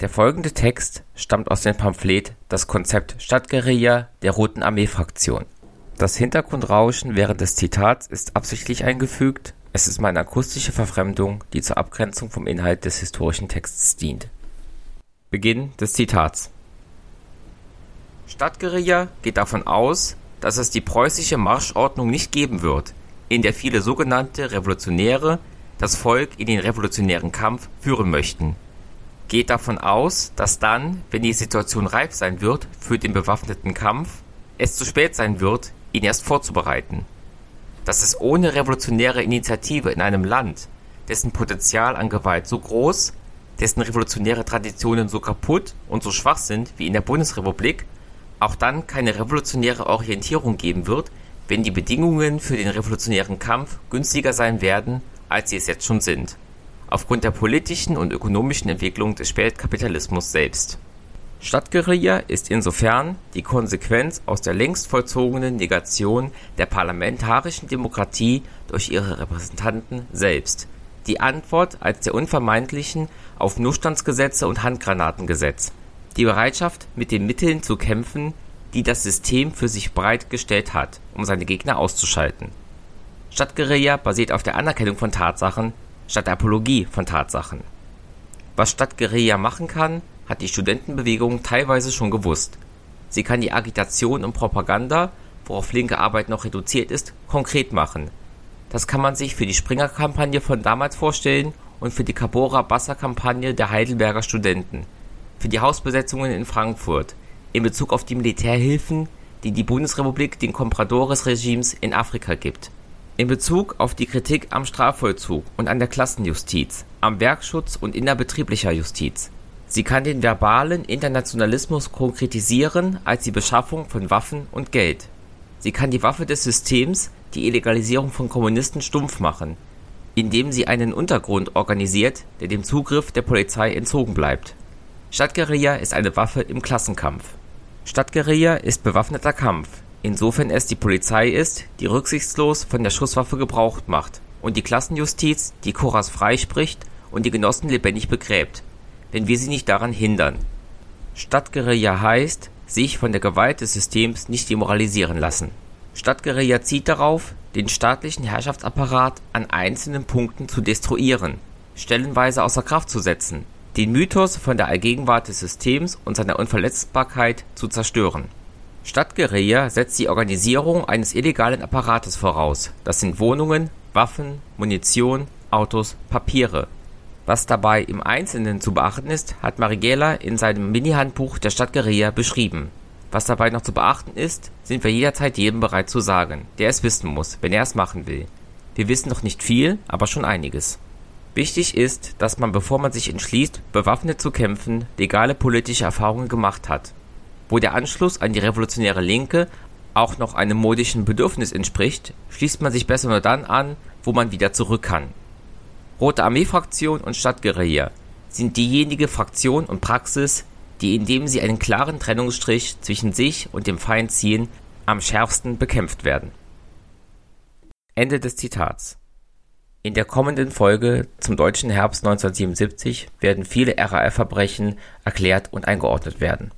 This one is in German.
Der folgende Text stammt aus dem Pamphlet Das Konzept Stadtguerilla der Roten Armee-Fraktion. Das Hintergrundrauschen während des Zitats ist absichtlich eingefügt, es ist meine akustische Verfremdung, die zur Abgrenzung vom Inhalt des historischen Texts dient. Beginn des Zitats Stadtguerilla geht davon aus, dass es die preußische Marschordnung nicht geben wird, in der viele sogenannte Revolutionäre das Volk in den revolutionären Kampf führen möchten geht davon aus, dass dann, wenn die Situation reif sein wird für den bewaffneten Kampf, es zu spät sein wird, ihn erst vorzubereiten. Dass es ohne revolutionäre Initiative in einem Land, dessen Potenzial an Gewalt so groß, dessen revolutionäre Traditionen so kaputt und so schwach sind wie in der Bundesrepublik, auch dann keine revolutionäre Orientierung geben wird, wenn die Bedingungen für den revolutionären Kampf günstiger sein werden, als sie es jetzt schon sind aufgrund der politischen und ökonomischen Entwicklung des Spätkapitalismus selbst. Stadtguerilla ist insofern die Konsequenz aus der längst vollzogenen Negation der parlamentarischen Demokratie durch ihre Repräsentanten selbst, die Antwort als der unvermeidlichen auf Notstandsgesetze und Handgranatengesetz, die Bereitschaft, mit den Mitteln zu kämpfen, die das System für sich bereitgestellt hat, um seine Gegner auszuschalten. Stadtguerilla basiert auf der Anerkennung von Tatsachen, statt Apologie von Tatsachen. Was Stadtguerilla machen kann, hat die Studentenbewegung teilweise schon gewusst. Sie kann die Agitation und Propaganda, worauf linke Arbeit noch reduziert ist, konkret machen. Das kann man sich für die Springer-Kampagne von damals vorstellen und für die Cabora-Bassa-Kampagne der Heidelberger Studenten, für die Hausbesetzungen in Frankfurt, in Bezug auf die Militärhilfen, die die Bundesrepublik den Compradores-Regimes in Afrika gibt in Bezug auf die Kritik am Strafvollzug und an der Klassenjustiz, am Werkschutz und innerbetrieblicher Justiz. Sie kann den verbalen Internationalismus konkretisieren als die Beschaffung von Waffen und Geld. Sie kann die Waffe des Systems, die Illegalisierung von Kommunisten, stumpf machen, indem sie einen Untergrund organisiert, der dem Zugriff der Polizei entzogen bleibt. Stadtguerilla ist eine Waffe im Klassenkampf. Stadtguerilla ist bewaffneter Kampf, insofern es die Polizei ist, die rücksichtslos von der Schusswaffe Gebrauch macht, und die Klassenjustiz, die Koras freispricht und die Genossen lebendig begräbt, wenn wir sie nicht daran hindern. Stadtguerilla heißt, sich von der Gewalt des Systems nicht demoralisieren lassen. Stadtguerilla zieht darauf, den staatlichen Herrschaftsapparat an einzelnen Punkten zu destruieren, stellenweise außer Kraft zu setzen, den Mythos von der Allgegenwart des Systems und seiner Unverletzbarkeit zu zerstören Stadtguerilla setzt die Organisierung eines illegalen Apparates voraus, das sind Wohnungen, Waffen, Munition, Autos, Papiere. Was dabei im Einzelnen zu beachten ist, hat Marighella in seinem Mini-Handbuch der Stadtguerilla beschrieben. Was dabei noch zu beachten ist, sind wir jederzeit jedem bereit zu sagen, der es wissen muss, wenn er es machen will. Wir wissen noch nicht viel, aber schon einiges. Wichtig ist, dass man, bevor man sich entschließt, bewaffnet zu kämpfen, legale politische Erfahrungen gemacht hat wo der Anschluss an die revolutionäre Linke auch noch einem modischen Bedürfnis entspricht, schließt man sich besser nur dann an, wo man wieder zurück kann. Rote Armee-Fraktion und Stadtguerilla sind diejenige Fraktion und Praxis, die indem sie einen klaren Trennungsstrich zwischen sich und dem Feind ziehen, am schärfsten bekämpft werden. Ende des Zitats. In der kommenden Folge zum deutschen Herbst 1977 werden viele RAF-Verbrechen erklärt und eingeordnet werden